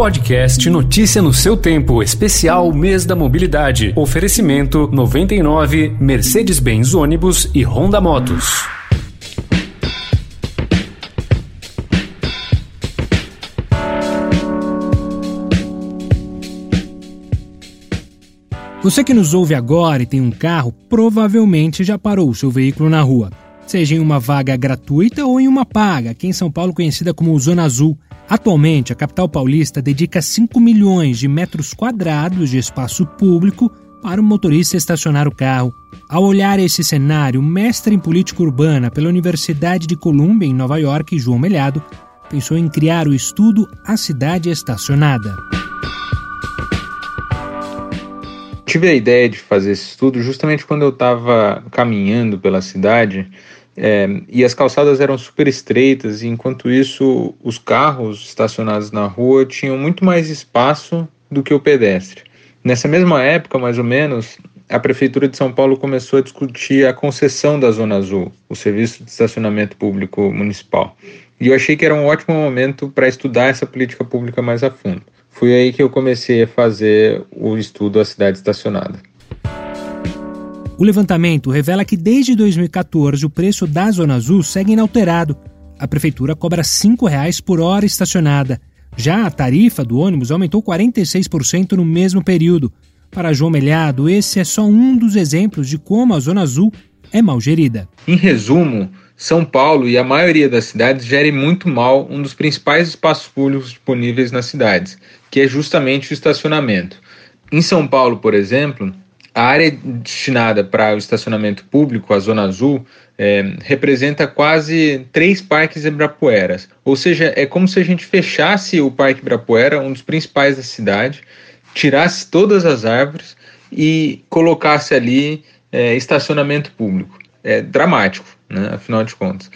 Podcast Notícia no seu tempo, especial Mês da Mobilidade. Oferecimento 99 Mercedes-Benz ônibus e Honda Motos. Você que nos ouve agora e tem um carro, provavelmente já parou o seu veículo na rua, seja em uma vaga gratuita ou em uma paga, aqui em São Paulo conhecida como Zona Azul. Atualmente, a capital paulista dedica 5 milhões de metros quadrados de espaço público para o motorista estacionar o carro. Ao olhar esse cenário, mestre em política urbana pela Universidade de Columbia, em Nova York, João Melhado, pensou em criar o estudo A Cidade Estacionada tive a ideia de fazer esse estudo justamente quando eu estava caminhando pela cidade é, e as calçadas eram super estreitas, e enquanto isso, os carros estacionados na rua tinham muito mais espaço do que o pedestre. Nessa mesma época, mais ou menos, a Prefeitura de São Paulo começou a discutir a concessão da Zona Azul, o serviço de estacionamento público municipal. E eu achei que era um ótimo momento para estudar essa política pública mais a fundo. Foi aí que eu comecei a fazer o estudo A Cidade Estacionada. O levantamento revela que desde 2014 o preço da Zona Azul segue inalterado. A prefeitura cobra R$ 5,00 por hora estacionada. Já a tarifa do ônibus aumentou 46% no mesmo período. Para João Melhado, esse é só um dos exemplos de como a Zona Azul é mal gerida. Em resumo, são Paulo e a maioria das cidades gerem muito mal um dos principais espaços públicos disponíveis nas cidades, que é justamente o estacionamento. Em São Paulo, por exemplo, a área destinada para o estacionamento público, a Zona Azul, é, representa quase três parques Ibirapueras. Ou seja, é como se a gente fechasse o Parque Ibirapuera, um dos principais da cidade, tirasse todas as árvores e colocasse ali é, estacionamento público. É dramático né? afinal de contas.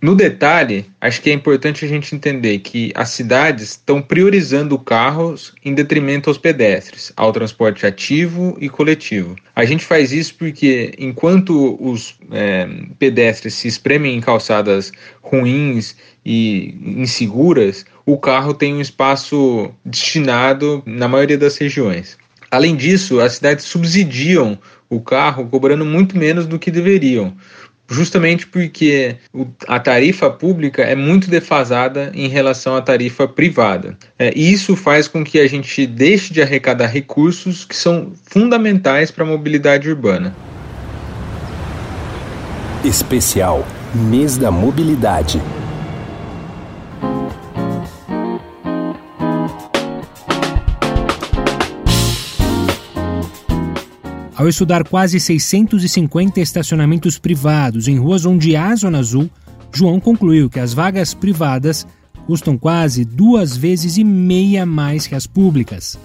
No detalhe, acho que é importante a gente entender que as cidades estão priorizando carros em detrimento aos pedestres, ao transporte ativo e coletivo. A gente faz isso porque, enquanto os é, pedestres se espremem em calçadas ruins e inseguras, o carro tem um espaço destinado na maioria das regiões. Além disso, as cidades subsidiam o carro cobrando muito menos do que deveriam justamente porque a tarifa pública é muito defasada em relação à tarifa privada. É, e isso faz com que a gente deixe de arrecadar recursos que são fundamentais para a mobilidade urbana. Especial Mês da Mobilidade. Ao estudar quase 650 estacionamentos privados em ruas onde há zona azul, João concluiu que as vagas privadas custam quase duas vezes e meia mais que as públicas.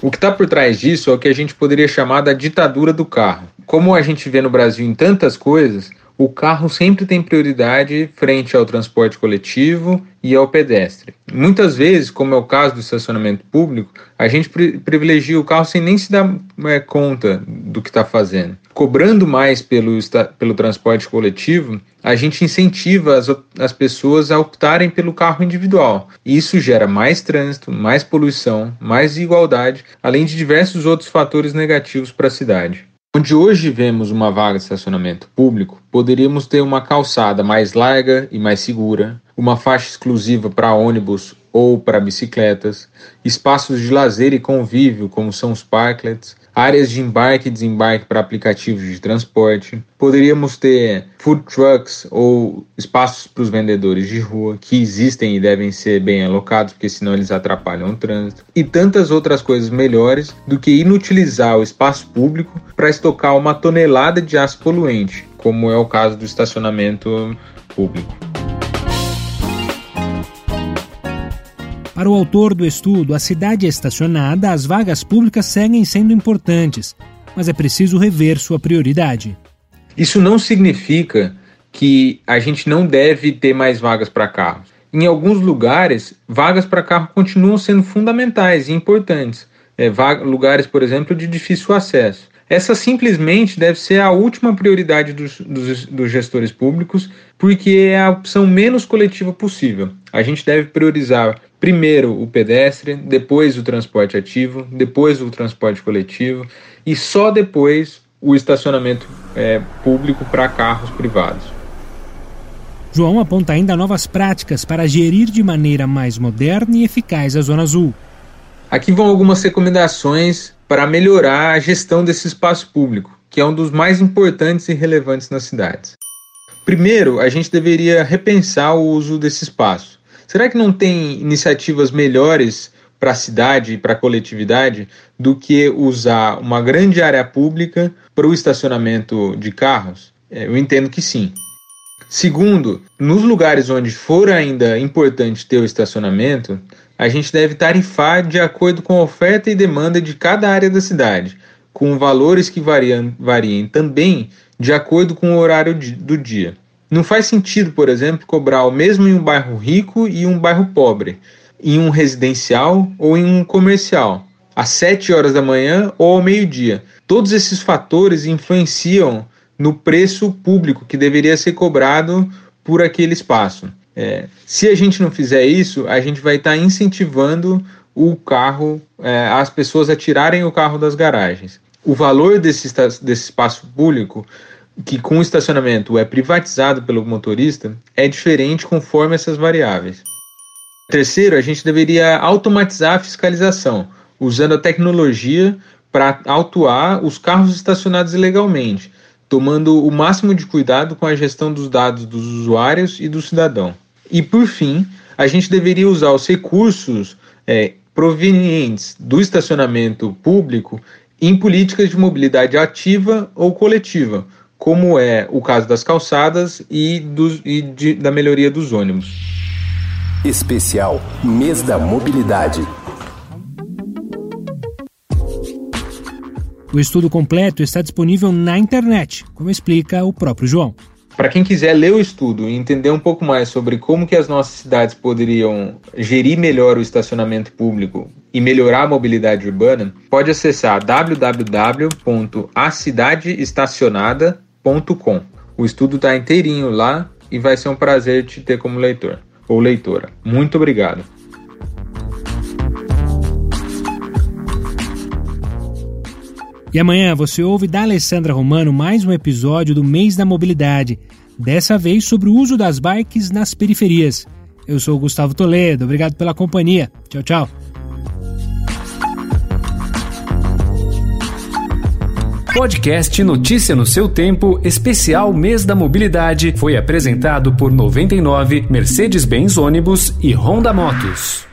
O que está por trás disso é o que a gente poderia chamar da ditadura do carro. Como a gente vê no Brasil em tantas coisas, o carro sempre tem prioridade frente ao transporte coletivo e ao pedestre. Muitas vezes, como é o caso do estacionamento público, a gente privilegia o carro sem nem se dar é, conta do que está fazendo. Cobrando mais pelo, pelo transporte coletivo, a gente incentiva as, as pessoas a optarem pelo carro individual. Isso gera mais trânsito, mais poluição, mais desigualdade, além de diversos outros fatores negativos para a cidade. Onde hoje vemos uma vaga de estacionamento público, poderíamos ter uma calçada mais larga e mais segura, uma faixa exclusiva para ônibus ou para bicicletas, espaços de lazer e convívio, como são os parklets, áreas de embarque e desembarque para aplicativos de transporte. Poderíamos ter food trucks ou espaços para os vendedores de rua, que existem e devem ser bem alocados, porque senão eles atrapalham o trânsito. E tantas outras coisas melhores do que inutilizar o espaço público para estocar uma tonelada de aço poluente, como é o caso do estacionamento público. Para o autor do estudo, a cidade estacionada, as vagas públicas seguem sendo importantes, mas é preciso rever sua prioridade. Isso não significa que a gente não deve ter mais vagas para carros. Em alguns lugares, vagas para carro continuam sendo fundamentais e importantes. É, lugares, por exemplo, de difícil acesso. Essa simplesmente deve ser a última prioridade dos, dos, dos, gestores públicos, porque é a opção menos coletiva possível. A gente deve priorizar primeiro o pedestre, depois o transporte ativo, depois o transporte coletivo e só depois o estacionamento é, público para carros privados. João aponta ainda novas práticas para gerir de maneira mais moderna e eficaz a Zona Azul. Aqui vão algumas recomendações para melhorar a gestão desse espaço público, que é um dos mais importantes e relevantes nas cidades. Primeiro, a gente deveria repensar o uso desse espaço. Será que não tem iniciativas melhores para a cidade e para a coletividade do que usar uma grande área pública para o estacionamento de carros? É, eu entendo que sim. Segundo, nos lugares onde for ainda importante ter o estacionamento, a gente deve tarifar de acordo com a oferta e demanda de cada área da cidade, com valores que variam, variem também de acordo com o horário do dia. Não faz sentido, por exemplo, cobrar o mesmo em um bairro rico e um bairro pobre, em um residencial ou em um comercial, às 7 horas da manhã ou ao meio-dia. Todos esses fatores influenciam no preço público que deveria ser cobrado por aquele espaço. É, se a gente não fizer isso, a gente vai estar tá incentivando o carro, é, as pessoas a tirarem o carro das garagens. O valor desse, desse espaço público, que com o estacionamento é privatizado pelo motorista, é diferente conforme essas variáveis. Terceiro, a gente deveria automatizar a fiscalização, usando a tecnologia para autuar os carros estacionados ilegalmente, tomando o máximo de cuidado com a gestão dos dados dos usuários e do cidadão. E por fim, a gente deveria usar os recursos é, provenientes do estacionamento público em políticas de mobilidade ativa ou coletiva, como é o caso das calçadas e, dos, e de, da melhoria dos ônibus. Especial Mês da Mobilidade. O estudo completo está disponível na internet, como explica o próprio João. Para quem quiser ler o estudo e entender um pouco mais sobre como que as nossas cidades poderiam gerir melhor o estacionamento público e melhorar a mobilidade urbana, pode acessar www.acidadeestacionada.com. O estudo está inteirinho lá e vai ser um prazer te ter como leitor ou leitora. Muito obrigado. E amanhã você ouve da Alessandra Romano mais um episódio do Mês da Mobilidade, dessa vez sobre o uso das bikes nas periferias. Eu sou o Gustavo Toledo, obrigado pela companhia. Tchau, tchau. Podcast Notícia no seu tempo, especial Mês da Mobilidade, foi apresentado por 99, Mercedes-Benz Ônibus e Honda Motos.